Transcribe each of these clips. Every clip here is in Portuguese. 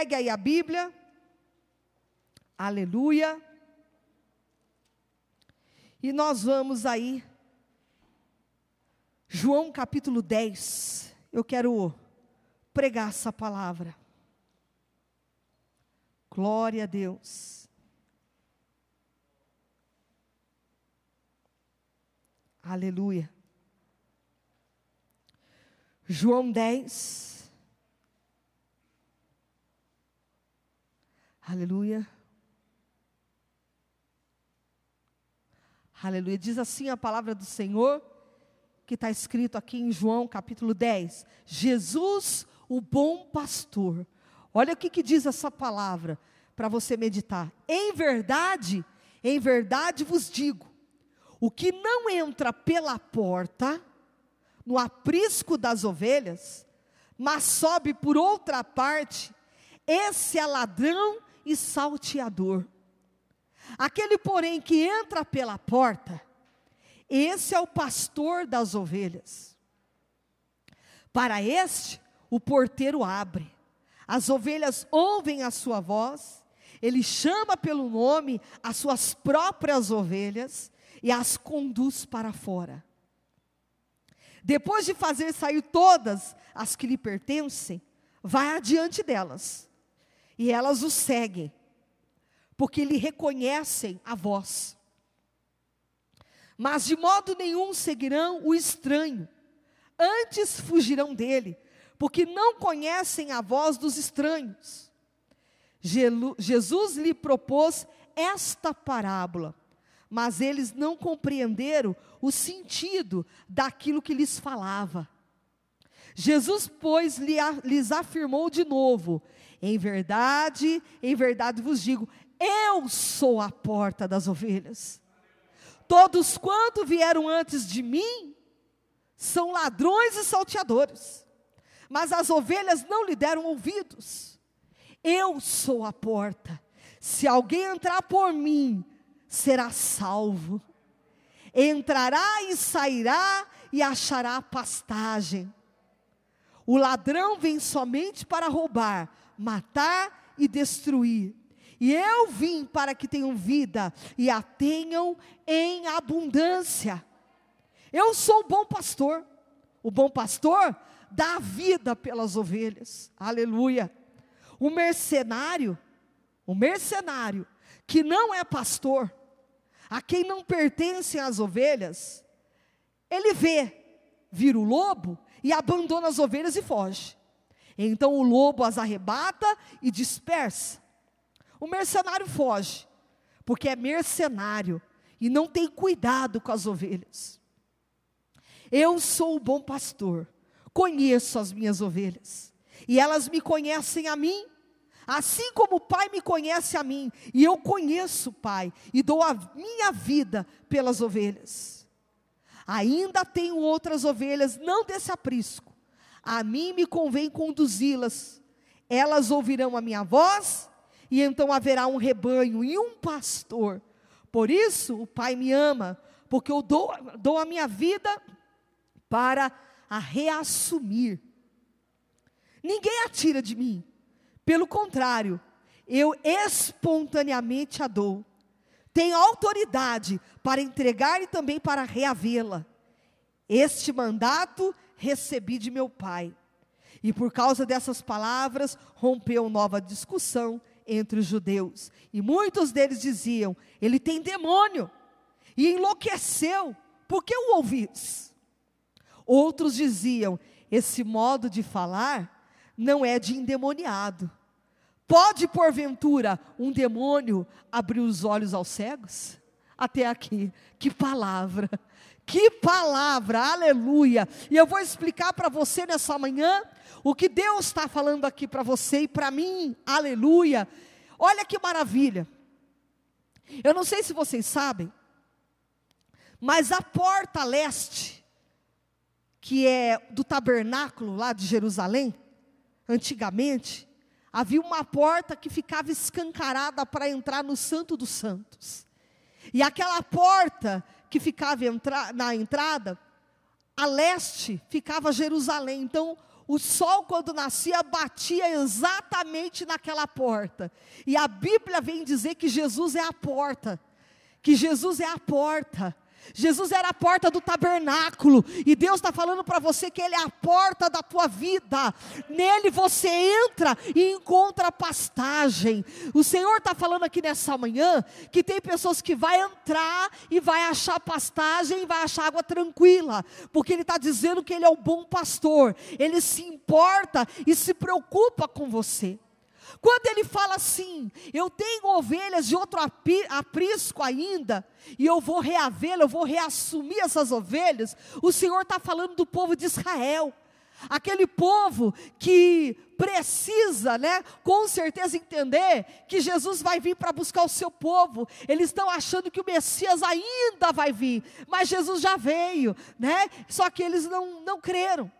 Pegue aí a Bíblia. Aleluia. E nós vamos aí. João capítulo 10. Eu quero pregar essa palavra. Glória a Deus. Aleluia. João 10. Aleluia. Aleluia. Diz assim a palavra do Senhor, que está escrito aqui em João capítulo 10. Jesus, o bom pastor. Olha o que, que diz essa palavra para você meditar. Em verdade, em verdade vos digo: o que não entra pela porta, no aprisco das ovelhas, mas sobe por outra parte, esse é ladrão e salteador. Aquele, porém, que entra pela porta, esse é o pastor das ovelhas. Para este, o porteiro abre. As ovelhas ouvem a sua voz, ele chama pelo nome as suas próprias ovelhas e as conduz para fora. Depois de fazer sair todas as que lhe pertencem, vai adiante delas, e elas o seguem, porque lhe reconhecem a voz. Mas de modo nenhum seguirão o estranho, antes fugirão dele, porque não conhecem a voz dos estranhos. Jesus lhe propôs esta parábola, mas eles não compreenderam o sentido daquilo que lhes falava. Jesus, pois, lhes afirmou de novo: Em verdade, em verdade vos digo, eu sou a porta das ovelhas. Todos quanto vieram antes de mim são ladrões e salteadores, mas as ovelhas não lhe deram ouvidos. Eu sou a porta. Se alguém entrar por mim, será salvo. Entrará e sairá e achará pastagem. O ladrão vem somente para roubar, matar e destruir. E eu vim para que tenham vida e a tenham em abundância. Eu sou o bom pastor. O bom pastor dá vida pelas ovelhas. Aleluia. O mercenário, o mercenário que não é pastor, a quem não pertencem as ovelhas, ele vê vir o lobo e abandona as ovelhas e foge. Então o lobo as arrebata e dispersa. O mercenário foge, porque é mercenário e não tem cuidado com as ovelhas. Eu sou o bom pastor, conheço as minhas ovelhas, e elas me conhecem a mim, assim como o Pai me conhece a mim, e eu conheço o Pai, e dou a minha vida pelas ovelhas. Ainda tenho outras ovelhas, não desse aprisco, a mim me convém conduzi-las, elas ouvirão a minha voz, e então haverá um rebanho e um pastor. Por isso o Pai me ama, porque eu dou, dou a minha vida para a reassumir. Ninguém atira de mim, pelo contrário, eu espontaneamente a dou. Tenho autoridade para entregar e também para reavê-la. Este mandato recebi de meu pai. E por causa dessas palavras, rompeu nova discussão entre os judeus. E muitos deles diziam: Ele tem demônio. E enlouqueceu. Por que o ouvis? Outros diziam: Esse modo de falar não é de endemoniado. Pode, porventura, um demônio abrir os olhos aos cegos? Até aqui. Que palavra. Que palavra, aleluia. E eu vou explicar para você nessa manhã o que Deus está falando aqui para você e para mim, aleluia. Olha que maravilha. Eu não sei se vocês sabem, mas a porta leste, que é do tabernáculo lá de Jerusalém, antigamente, havia uma porta que ficava escancarada para entrar no Santo dos Santos. E aquela porta que ficava entra na entrada, a leste ficava Jerusalém. Então, o sol, quando nascia, batia exatamente naquela porta. E a Bíblia vem dizer que Jesus é a porta. Que Jesus é a porta. Jesus era a porta do tabernáculo, e Deus está falando para você que Ele é a porta da tua vida, nele você entra e encontra pastagem. O Senhor está falando aqui nessa manhã que tem pessoas que vai entrar e vai achar pastagem, vai achar água tranquila, porque Ele está dizendo que Ele é o bom pastor, Ele se importa e se preocupa com você. Quando ele fala assim, eu tenho ovelhas de outro aprisco ainda, e eu vou reavê-la, eu vou reassumir essas ovelhas, o Senhor está falando do povo de Israel. Aquele povo que precisa, né, com certeza entender que Jesus vai vir para buscar o seu povo. Eles estão achando que o Messias ainda vai vir, mas Jesus já veio, né? Só que eles não, não creram.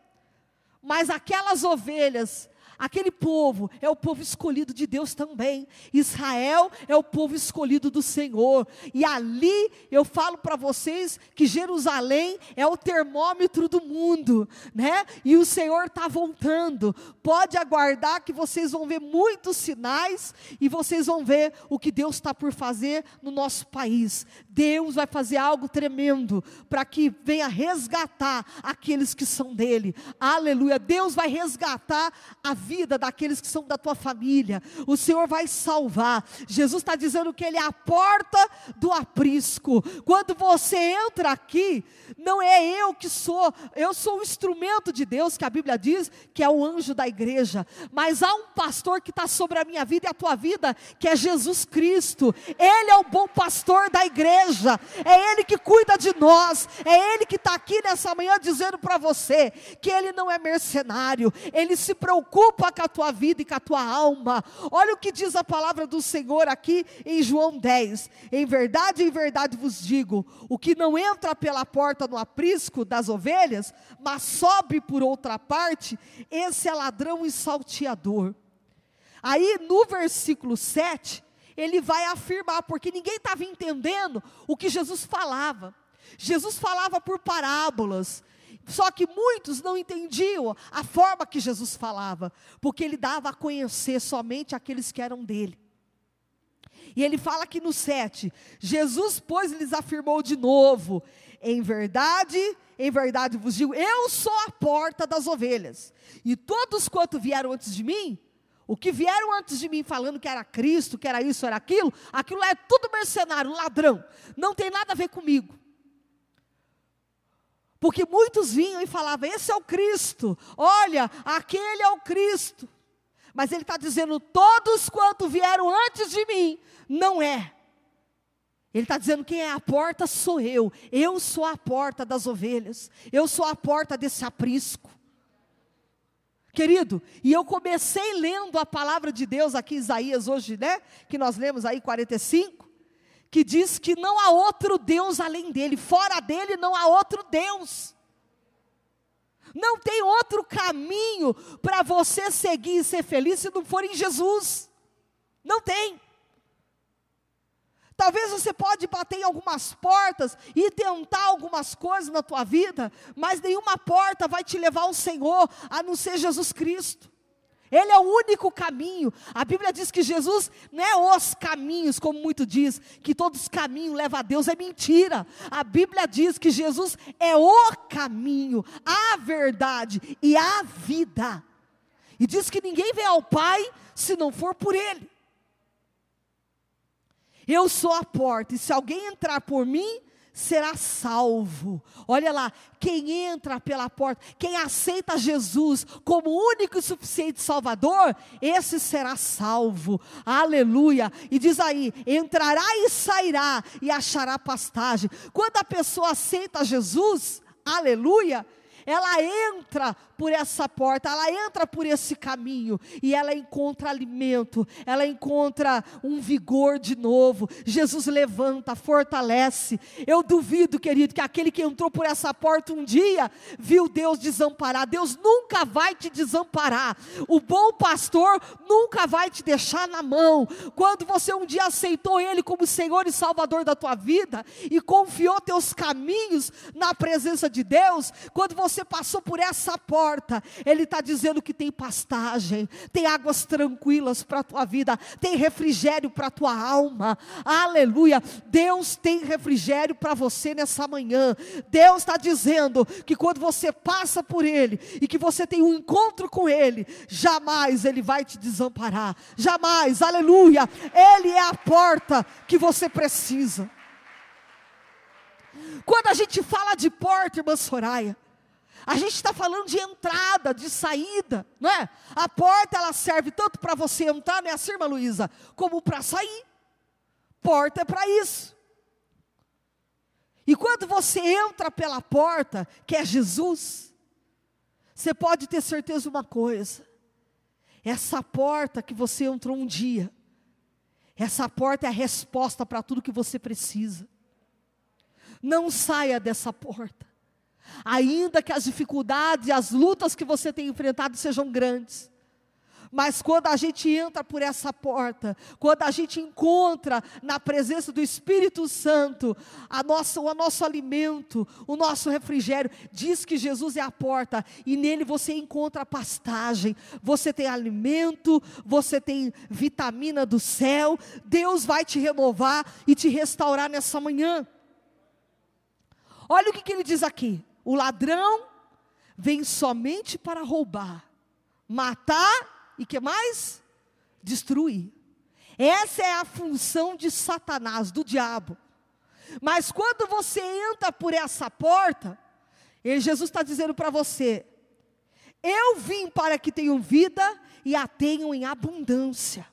Mas aquelas ovelhas Aquele povo é o povo escolhido de Deus também. Israel é o povo escolhido do Senhor. E ali eu falo para vocês que Jerusalém é o termômetro do mundo, né? E o Senhor está voltando. Pode aguardar que vocês vão ver muitos sinais e vocês vão ver o que Deus está por fazer no nosso país. Deus vai fazer algo tremendo para que venha resgatar aqueles que são dele. Aleluia. Deus vai resgatar a vida daqueles que são da tua família. O Senhor vai salvar. Jesus está dizendo que Ele é a porta do aprisco. Quando você entra aqui, não é eu que sou, eu sou o instrumento de Deus, que a Bíblia diz que é o anjo da igreja. Mas há um pastor que está sobre a minha vida e a tua vida, que é Jesus Cristo. Ele é o bom pastor da igreja. É Ele que cuida de nós. É Ele que está aqui nessa manhã dizendo para você que Ele não é mercenário. Ele se preocupa com a tua vida e com a tua alma. Olha o que diz a palavra do Senhor aqui em João 10. Em verdade, em verdade vos digo: o que não entra pela porta no aprisco das ovelhas, mas sobe por outra parte, esse é ladrão e salteador. Aí no versículo 7, ele vai afirmar, porque ninguém estava entendendo o que Jesus falava. Jesus falava por parábolas, só que muitos não entendiam a forma que Jesus falava, porque ele dava a conhecer somente aqueles que eram dele. E ele fala aqui no 7: Jesus, pois, lhes afirmou de novo: em verdade, em verdade vos digo, eu sou a porta das ovelhas, e todos quanto vieram antes de mim, o que vieram antes de mim falando que era Cristo, que era isso, era aquilo, aquilo é tudo mercenário, ladrão, não tem nada a ver comigo. Porque muitos vinham e falavam: Esse é o Cristo, olha, aquele é o Cristo. Mas ele está dizendo: Todos quanto vieram antes de mim, não é. Ele está dizendo: Quem é a porta sou eu. Eu sou a porta das ovelhas. Eu sou a porta desse aprisco. Querido, e eu comecei lendo a palavra de Deus aqui, Isaías, hoje, né? Que nós lemos aí 45 que diz que não há outro Deus além dele, fora dele não há outro Deus. Não tem outro caminho para você seguir e ser feliz se não for em Jesus. Não tem. Talvez você pode bater em algumas portas e tentar algumas coisas na tua vida, mas nenhuma porta vai te levar ao Senhor, a não ser Jesus Cristo. Ele é o único caminho. A Bíblia diz que Jesus não é os caminhos, como muito diz, que todos os caminhos levam a Deus. É mentira. A Bíblia diz que Jesus é o caminho, a verdade e a vida. E diz que ninguém vem ao Pai se não for por Ele. Eu sou a porta, e se alguém entrar por mim, será salvo. Olha lá, quem entra pela porta, quem aceita Jesus como único e suficiente Salvador, esse será salvo. Aleluia. E diz aí: entrará e sairá e achará pastagem. Quando a pessoa aceita Jesus, aleluia, ela entra por essa porta, ela entra por esse caminho e ela encontra alimento, ela encontra um vigor de novo. Jesus levanta, fortalece. Eu duvido, querido, que aquele que entrou por essa porta um dia viu Deus desamparar. Deus nunca vai te desamparar. O bom pastor nunca vai te deixar na mão. Quando você um dia aceitou Ele como Senhor e Salvador da tua vida e confiou teus caminhos na presença de Deus, quando você você passou por essa porta, Ele está dizendo que tem pastagem, tem águas tranquilas para a tua vida, tem refrigério para a tua alma. Aleluia. Deus tem refrigério para você nessa manhã. Deus está dizendo que quando você passa por Ele e que você tem um encontro com Ele, jamais Ele vai te desamparar. Jamais, aleluia. Ele é a porta que você precisa. Quando a gente fala de porta, irmã Soraya, a gente está falando de entrada, de saída, não é? A porta ela serve tanto para você entrar, não é assim, irmã Luísa, como para sair. Porta é para isso. E quando você entra pela porta, que é Jesus, você pode ter certeza uma coisa: essa porta que você entrou um dia, essa porta é a resposta para tudo que você precisa. Não saia dessa porta. Ainda que as dificuldades e as lutas que você tem enfrentado sejam grandes. Mas quando a gente entra por essa porta, quando a gente encontra na presença do Espírito Santo a nossa, o nosso alimento, o nosso refrigério, diz que Jesus é a porta e nele você encontra pastagem, você tem alimento, você tem vitamina do céu, Deus vai te renovar e te restaurar nessa manhã. Olha o que, que ele diz aqui: o ladrão vem somente para roubar, matar e que mais? Destruir. Essa é a função de Satanás, do diabo. Mas quando você entra por essa porta, Jesus está dizendo para você: Eu vim para que tenham vida e a tenham em abundância.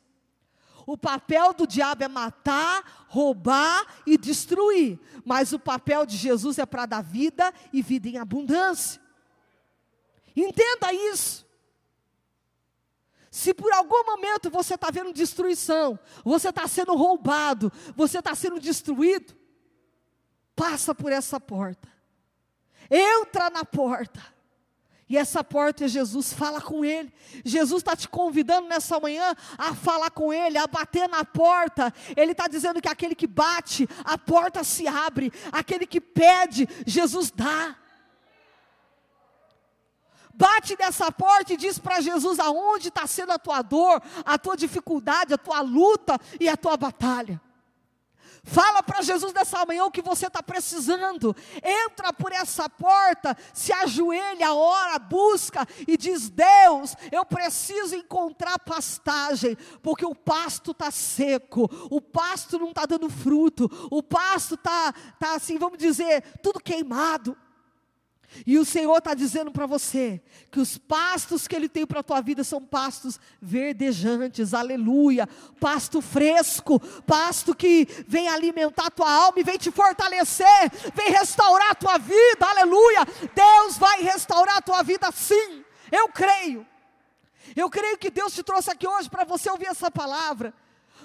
O papel do diabo é matar, roubar e destruir, mas o papel de Jesus é para dar vida e vida em abundância. Entenda isso. Se por algum momento você está vendo destruição, você está sendo roubado, você está sendo destruído, passa por essa porta, entra na porta e essa porta é Jesus, fala com Ele. Jesus está te convidando nessa manhã a falar com Ele, a bater na porta. Ele está dizendo que aquele que bate, a porta se abre. Aquele que pede, Jesus dá. Bate nessa porta e diz para Jesus aonde está sendo a tua dor, a tua dificuldade, a tua luta e a tua batalha. Fala para Jesus nessa manhã o que você está precisando. Entra por essa porta, se ajoelha, ora, busca e diz: Deus, eu preciso encontrar pastagem, porque o pasto está seco, o pasto não está dando fruto, o pasto está, tá assim, vamos dizer, tudo queimado. E o Senhor está dizendo para você que os pastos que Ele tem para a tua vida são pastos verdejantes, aleluia, pasto fresco, pasto que vem alimentar a tua alma e vem te fortalecer, vem restaurar a tua vida, aleluia. Deus vai restaurar a tua vida sim, eu creio. Eu creio que Deus te trouxe aqui hoje para você ouvir essa palavra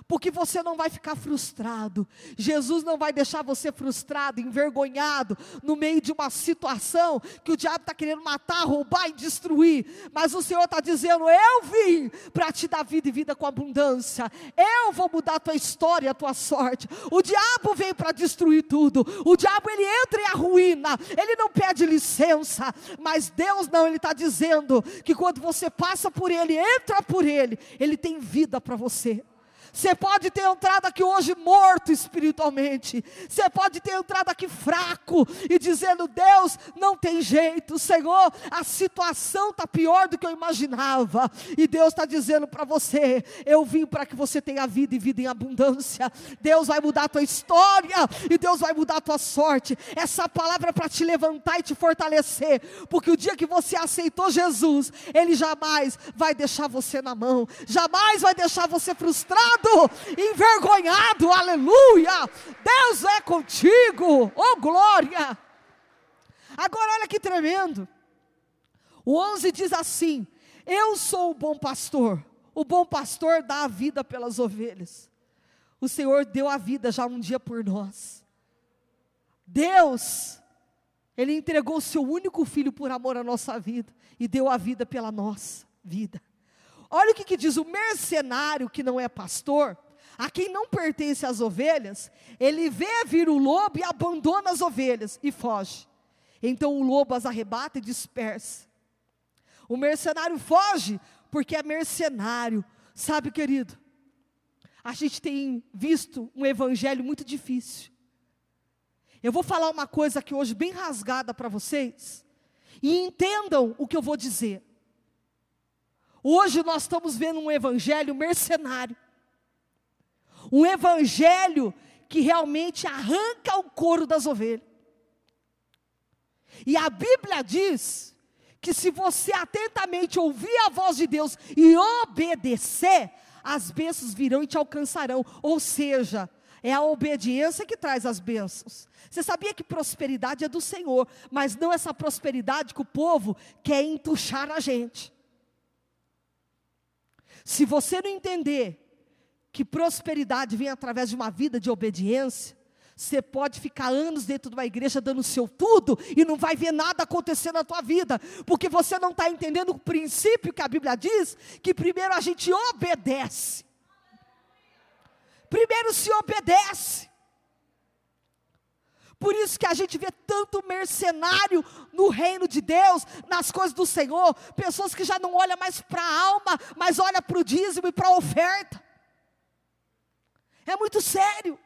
porque você não vai ficar frustrado. Jesus não vai deixar você frustrado, envergonhado, no meio de uma situação que o diabo está querendo matar, roubar e destruir. Mas o Senhor está dizendo: Eu vim para te dar vida e vida com abundância. Eu vou mudar a tua história, a tua sorte. O diabo vem para destruir tudo. O diabo ele entra em ruína, ele não pede licença. Mas Deus não, ele está dizendo que quando você passa por ele, entra por ele, ele tem vida para você. Você pode ter entrado aqui hoje morto espiritualmente. Você pode ter entrado aqui fraco e dizendo: Deus, não tem jeito, Senhor, a situação está pior do que eu imaginava. E Deus está dizendo para você: Eu vim para que você tenha vida e vida em abundância. Deus vai mudar a tua história e Deus vai mudar a tua sorte. Essa palavra é para te levantar e te fortalecer, porque o dia que você aceitou Jesus, Ele jamais vai deixar você na mão, jamais vai deixar você frustrado envergonhado, aleluia. Deus é contigo, oh glória. Agora olha que tremendo. O 11 diz assim: Eu sou o bom pastor. O bom pastor dá a vida pelas ovelhas. O Senhor deu a vida já um dia por nós. Deus, Ele entregou o seu único filho por amor à nossa vida e deu a vida pela nossa vida. Olha o que, que diz: o mercenário que não é pastor, a quem não pertence às ovelhas, ele vê vir o lobo e abandona as ovelhas e foge. Então o lobo as arrebata e dispersa. O mercenário foge porque é mercenário. Sabe, querido? A gente tem visto um evangelho muito difícil. Eu vou falar uma coisa aqui hoje bem rasgada para vocês. E entendam o que eu vou dizer. Hoje nós estamos vendo um evangelho mercenário. Um evangelho que realmente arranca o couro das ovelhas. E a Bíblia diz que se você atentamente ouvir a voz de Deus e obedecer, as bênçãos virão e te alcançarão. Ou seja, é a obediência que traz as bênçãos. Você sabia que prosperidade é do Senhor, mas não essa prosperidade que o povo quer entuchar a gente. Se você não entender que prosperidade vem através de uma vida de obediência, você pode ficar anos dentro de uma igreja dando o seu tudo e não vai ver nada acontecer na tua vida, porque você não está entendendo o princípio que a Bíblia diz, que primeiro a gente obedece. Primeiro se obedece. Por isso que a gente vê tanto mercenário no reino de Deus, nas coisas do Senhor, pessoas que já não olham mais para a alma, mas olham para o dízimo e para a oferta. É muito sério.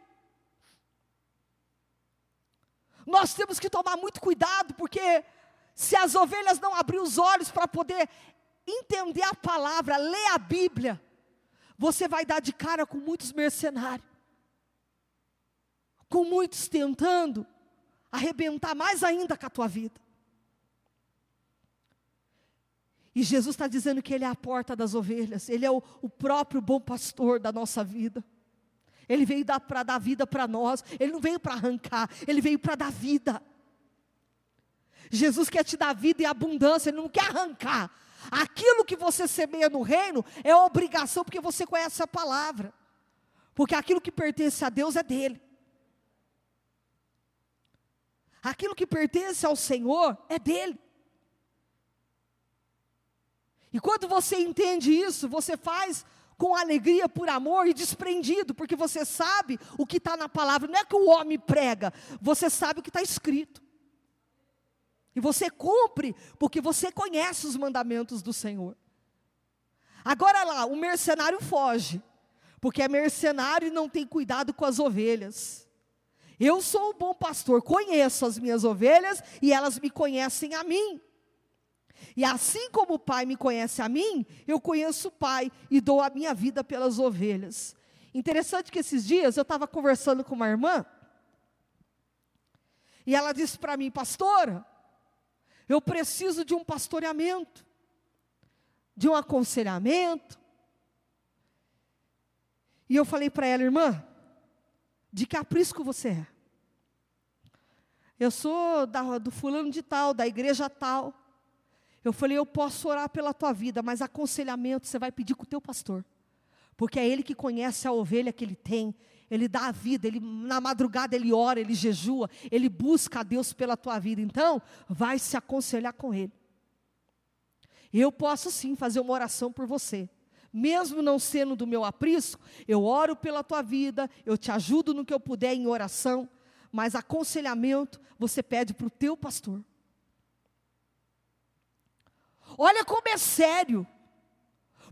Nós temos que tomar muito cuidado, porque se as ovelhas não abrir os olhos para poder entender a palavra, ler a Bíblia, você vai dar de cara com muitos mercenários com muitos tentando arrebentar mais ainda com a tua vida. E Jesus está dizendo que Ele é a porta das ovelhas, Ele é o, o próprio bom pastor da nossa vida. Ele veio para dar vida para nós, Ele não veio para arrancar, Ele veio para dar vida. Jesus quer te dar vida e abundância, Ele não quer arrancar. Aquilo que você semeia no reino é obrigação, porque você conhece a palavra. Porque aquilo que pertence a Deus é dele. Aquilo que pertence ao Senhor é dele. E quando você entende isso, você faz com alegria, por amor e desprendido, porque você sabe o que está na palavra. Não é que o homem prega, você sabe o que está escrito. E você cumpre, porque você conhece os mandamentos do Senhor. Agora lá, o mercenário foge, porque é mercenário e não tem cuidado com as ovelhas. Eu sou o bom pastor, conheço as minhas ovelhas e elas me conhecem a mim. E assim como o Pai me conhece a mim, eu conheço o Pai e dou a minha vida pelas ovelhas. Interessante que esses dias eu estava conversando com uma irmã, e ela disse para mim, pastora, eu preciso de um pastoreamento, de um aconselhamento. E eu falei para ela, irmã, de que aprisco você é. Eu sou da, do fulano de tal, da igreja tal. Eu falei, eu posso orar pela tua vida, mas aconselhamento você vai pedir com o teu pastor. Porque é ele que conhece a ovelha que ele tem. Ele dá a vida, ele na madrugada ele ora, ele jejua, ele busca a Deus pela tua vida. Então, vai se aconselhar com ele. Eu posso sim fazer uma oração por você mesmo não sendo do meu aprisco, eu oro pela tua vida, eu te ajudo no que eu puder em oração, mas aconselhamento você pede para o teu pastor. Olha como é sério,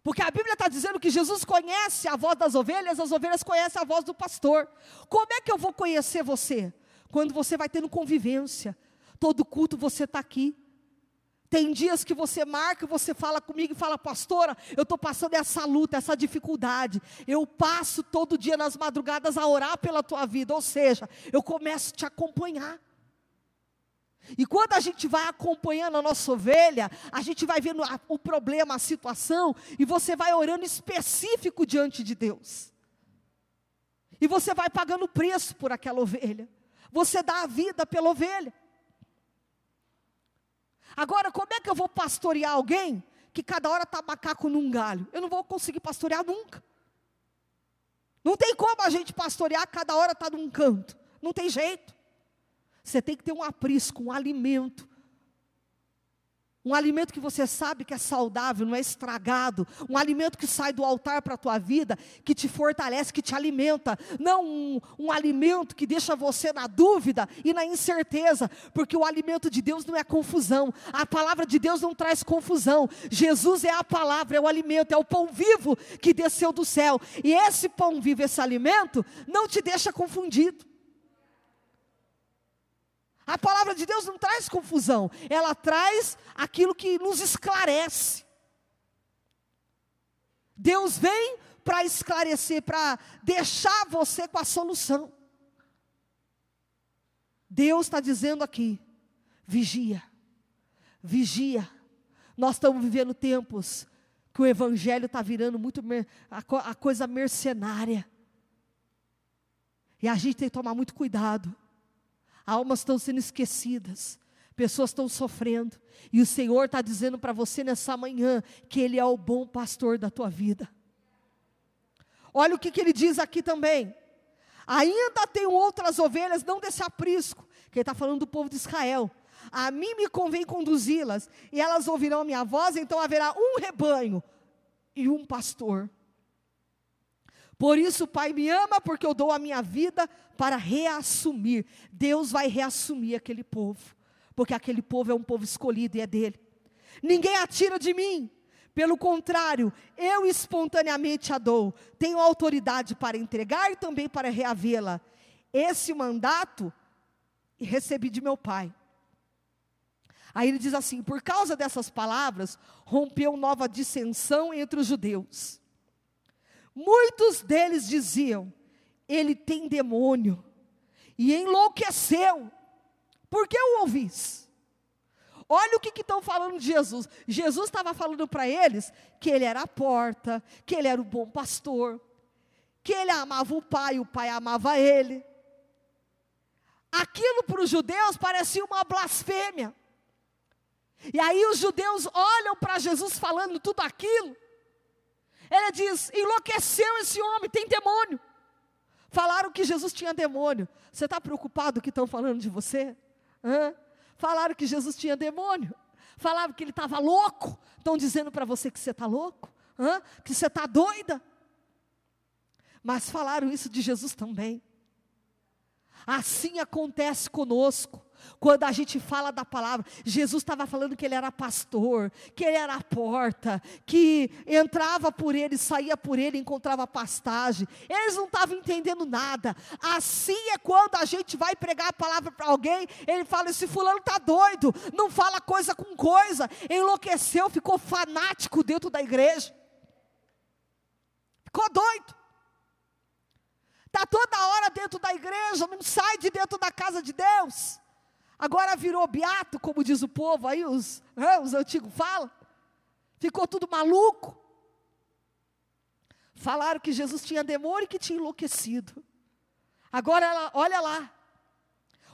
porque a Bíblia está dizendo que Jesus conhece a voz das ovelhas, as ovelhas conhecem a voz do pastor. Como é que eu vou conhecer você? Quando você vai tendo convivência, todo culto você está aqui, tem dias que você marca, você fala comigo e fala, pastora, eu estou passando essa luta, essa dificuldade. Eu passo todo dia nas madrugadas a orar pela tua vida, ou seja, eu começo a te acompanhar. E quando a gente vai acompanhando a nossa ovelha, a gente vai vendo a, o problema, a situação, e você vai orando específico diante de Deus. E você vai pagando preço por aquela ovelha. Você dá a vida pela ovelha. Agora, como é que eu vou pastorear alguém que cada hora está macaco num galho? Eu não vou conseguir pastorear nunca. Não tem como a gente pastorear, cada hora está num canto. Não tem jeito. Você tem que ter um aprisco, um alimento. Um alimento que você sabe que é saudável, não é estragado. Um alimento que sai do altar para a tua vida, que te fortalece, que te alimenta. Não um, um, alimento que deixa você na dúvida e na incerteza. Porque o alimento de Deus não é confusão. A palavra de Deus não traz confusão. Jesus é a palavra, é o alimento, é o pão vivo que desceu do céu. E esse pão vivo, esse alimento, não te deixa confundido. A palavra de Deus não traz confusão, ela traz aquilo que nos esclarece. Deus vem para esclarecer, para deixar você com a solução. Deus está dizendo aqui: vigia, vigia. Nós estamos vivendo tempos que o evangelho está virando muito a coisa mercenária. E a gente tem que tomar muito cuidado almas estão sendo esquecidas, pessoas estão sofrendo, e o Senhor está dizendo para você nessa manhã que Ele é o bom pastor da tua vida. Olha o que, que ele diz aqui também. Ainda tenho outras ovelhas, não desse aprisco, que ele está falando do povo de Israel. A mim me convém conduzi-las, e elas ouvirão a minha voz, então haverá um rebanho e um pastor. Por isso o Pai me ama, porque eu dou a minha vida para reassumir. Deus vai reassumir aquele povo, porque aquele povo é um povo escolhido e é dele. Ninguém atira de mim, pelo contrário, eu espontaneamente a dou. Tenho autoridade para entregar e também para reavê-la. Esse mandato recebi de meu pai. Aí ele diz assim: por causa dessas palavras, rompeu nova dissensão entre os judeus. Muitos deles diziam: ele tem demônio, e enlouqueceu. Por que o ouvis? Olha o que estão falando de Jesus. Jesus estava falando para eles que ele era a porta, que ele era o bom pastor, que ele amava o pai, o pai amava ele. Aquilo para os judeus parecia uma blasfêmia. E aí os judeus olham para Jesus falando tudo aquilo, ele diz: enlouqueceu esse homem, tem demônio. Falaram que Jesus tinha demônio. Você está preocupado que estão falando de você? Hã? Falaram que Jesus tinha demônio. Falaram que ele estava louco. Estão dizendo para você que você está louco? Hã? Que você está doida? Mas falaram isso de Jesus também. Assim acontece conosco. Quando a gente fala da palavra, Jesus estava falando que ele era pastor, que ele era a porta, que entrava por ele, saía por ele, encontrava pastagem. Eles não estavam entendendo nada. Assim é quando a gente vai pregar a palavra para alguém, ele fala: esse fulano está doido, não fala coisa com coisa, enlouqueceu, ficou fanático dentro da igreja. Ficou doido. Está toda hora dentro da igreja, não sai de dentro da casa de Deus. Agora virou beato, como diz o povo, aí os, né, os antigos falam. Ficou tudo maluco. Falaram que Jesus tinha demônio e que tinha enlouquecido. Agora, olha lá.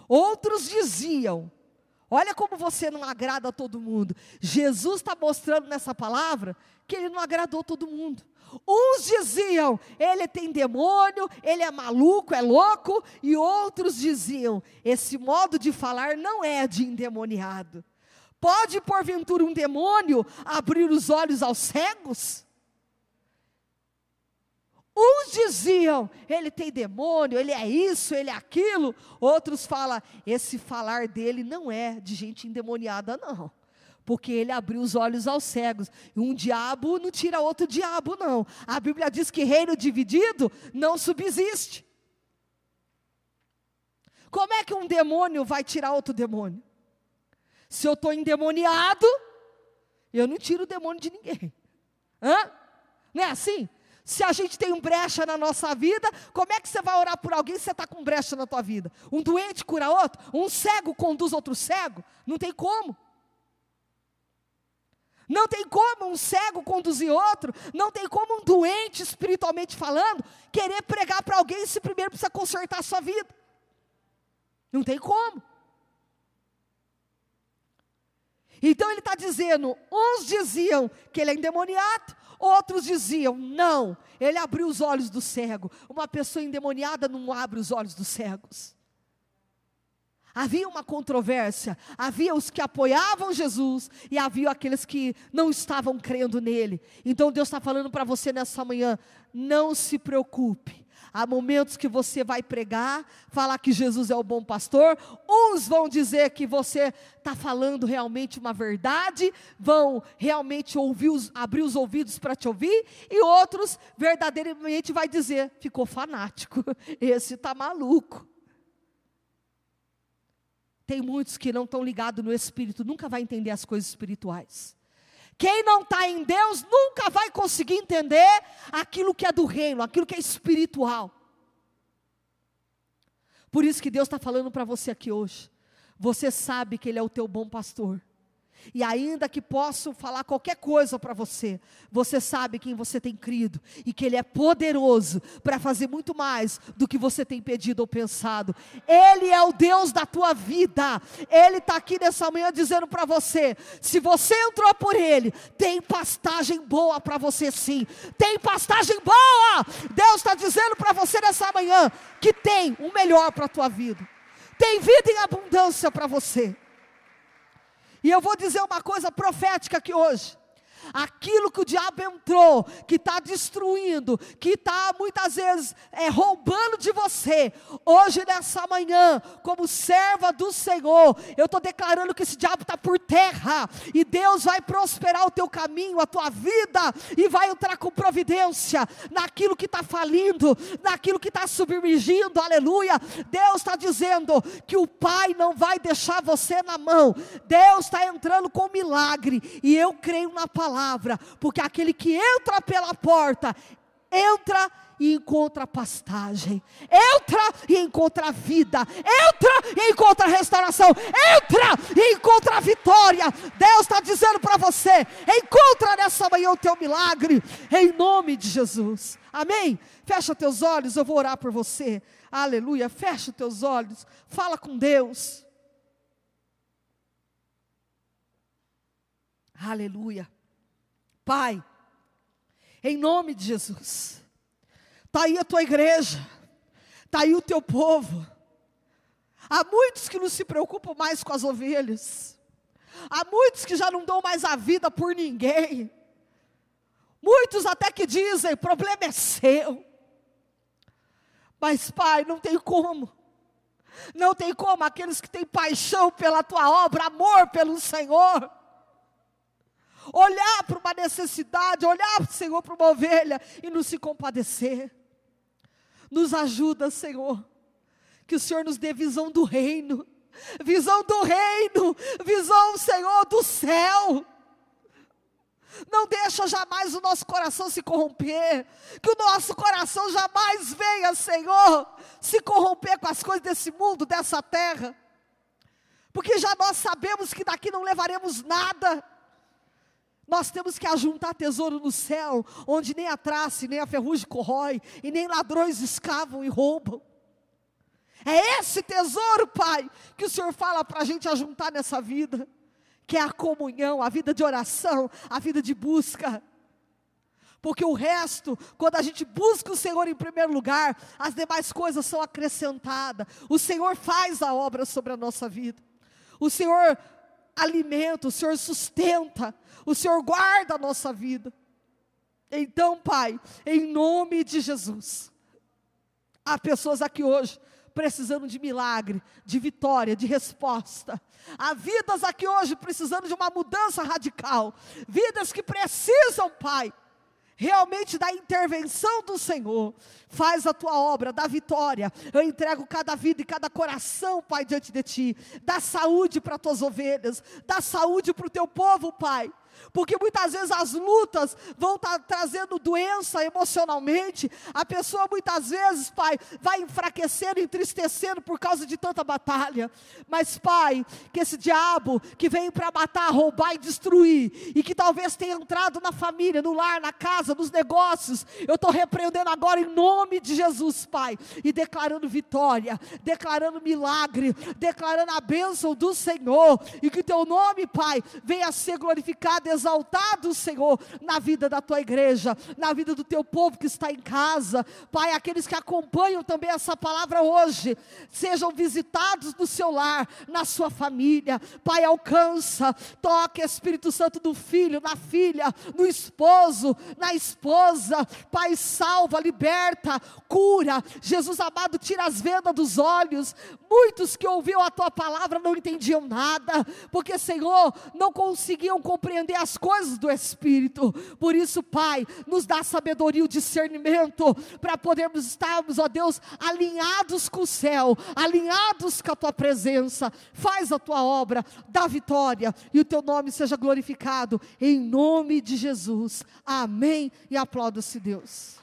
Outros diziam: Olha como você não agrada a todo mundo. Jesus está mostrando nessa palavra que ele não agradou todo mundo. Uns diziam, ele tem demônio, ele é maluco, é louco, e outros diziam, esse modo de falar não é de endemoniado. Pode, porventura, um demônio abrir os olhos aos cegos? Uns diziam, ele tem demônio, ele é isso, ele é aquilo. Outros falam, esse falar dele não é de gente endemoniada, não porque ele abriu os olhos aos cegos. Um diabo não tira outro diabo, não. A Bíblia diz que reino dividido não subsiste. Como é que um demônio vai tirar outro demônio? Se eu estou endemoniado, eu não tiro o demônio de ninguém. Hã? Não é assim? Se a gente tem um brecha na nossa vida, como é que você vai orar por alguém se você está com brecha na tua vida? Um doente cura outro? Um cego conduz outro cego? Não tem como. Não tem como um cego conduzir outro, não tem como um doente espiritualmente falando querer pregar para alguém se primeiro precisa consertar a sua vida. Não tem como. Então ele está dizendo: uns diziam que ele é endemoniado, outros diziam, não, ele abriu os olhos do cego. Uma pessoa endemoniada não abre os olhos dos cegos. Havia uma controvérsia, havia os que apoiavam Jesus e havia aqueles que não estavam crendo nele. Então Deus está falando para você nessa manhã: não se preocupe. Há momentos que você vai pregar, falar que Jesus é o bom pastor. Uns vão dizer que você está falando realmente uma verdade, vão realmente ouvir os, abrir os ouvidos para te ouvir, e outros verdadeiramente vai dizer: ficou fanático, esse está maluco. Tem muitos que não estão ligados no espírito, nunca vai entender as coisas espirituais. Quem não está em Deus nunca vai conseguir entender aquilo que é do reino, aquilo que é espiritual. Por isso que Deus está falando para você aqui hoje. Você sabe que Ele é o teu bom pastor. E ainda que possam falar qualquer coisa para você, você sabe quem você tem crido e que Ele é poderoso para fazer muito mais do que você tem pedido ou pensado. Ele é o Deus da tua vida. Ele está aqui nessa manhã dizendo para você: se você entrou por Ele, tem pastagem boa para você sim. Tem pastagem boa. Deus está dizendo para você nessa manhã que tem o melhor para a tua vida. Tem vida em abundância para você. E eu vou dizer uma coisa profética aqui hoje aquilo que o diabo entrou, que está destruindo, que está muitas vezes é, roubando de você, hoje nessa manhã, como serva do Senhor, eu estou declarando que esse diabo está por terra, e Deus vai prosperar o teu caminho, a tua vida, e vai entrar com providência naquilo que está falindo, naquilo que está submergindo, aleluia. Deus está dizendo que o Pai não vai deixar você na mão, Deus está entrando com milagre, e eu creio na palavra palavra, porque aquele que entra pela porta, entra e encontra pastagem, entra e encontra vida, entra e encontra restauração, entra e encontra vitória. Deus está dizendo para você: encontra nessa manhã o teu milagre, em nome de Jesus. Amém? Fecha teus olhos, eu vou orar por você. Aleluia. Fecha teus olhos, fala com Deus. Aleluia. Pai, em nome de Jesus, está aí a tua igreja, está aí o teu povo. Há muitos que não se preocupam mais com as ovelhas, há muitos que já não dão mais a vida por ninguém, muitos até que dizem: problema é seu. Mas, Pai, não tem como. Não tem como aqueles que têm paixão pela tua obra, amor pelo Senhor, olhar para uma necessidade, olhar, Senhor, para uma ovelha e não se compadecer. Nos ajuda, Senhor, que o Senhor nos dê visão do reino, visão do reino, visão, Senhor, do céu. Não deixa jamais o nosso coração se corromper, que o nosso coração jamais venha, Senhor, se corromper com as coisas desse mundo, dessa terra, porque já nós sabemos que daqui não levaremos nada, nós temos que ajuntar tesouro no céu, onde nem a trace, nem a ferrugem corrói, e nem ladrões escavam e roubam. É esse tesouro, Pai, que o Senhor fala para a gente ajuntar nessa vida, que é a comunhão, a vida de oração, a vida de busca. Porque o resto, quando a gente busca o Senhor em primeiro lugar, as demais coisas são acrescentadas. O Senhor faz a obra sobre a nossa vida. O Senhor alimenta, o Senhor sustenta, o Senhor guarda a nossa vida. Então, Pai, em nome de Jesus, há pessoas aqui hoje precisando de milagre, de vitória, de resposta. Há vidas aqui hoje precisando de uma mudança radical. Vidas que precisam, Pai, realmente da intervenção do Senhor. Faz a tua obra, dá vitória. Eu entrego cada vida e cada coração, Pai, diante de ti. Dá saúde para tuas ovelhas, dá saúde para o teu povo, Pai porque muitas vezes as lutas vão estar tá trazendo doença emocionalmente. A pessoa muitas vezes, Pai, vai enfraquecendo, entristecendo por causa de tanta batalha. Mas, Pai, que esse diabo que vem para matar, roubar e destruir, e que talvez tenha entrado na família, no lar, na casa, nos negócios, eu estou repreendendo agora em nome de Jesus, Pai, e declarando vitória, declarando milagre, declarando a bênção do Senhor, e que teu nome, Pai, venha a ser glorificado exaltado, Senhor, na vida da tua igreja, na vida do teu povo que está em casa. Pai, aqueles que acompanham também essa palavra hoje, sejam visitados no seu lar, na sua família. Pai, alcança, toque Espírito Santo do filho, na filha, no esposo, na esposa. Pai, salva, liberta, cura. Jesus amado, tira as vendas dos olhos. Muitos que ouviam a tua palavra não entendiam nada, porque, Senhor, não conseguiam compreender as coisas do Espírito. Por isso, Pai, nos dá sabedoria e o discernimento para podermos estarmos, ó Deus, alinhados com o céu, alinhados com a tua presença. Faz a tua obra, dá vitória e o teu nome seja glorificado em nome de Jesus. Amém. E aplauda-se Deus.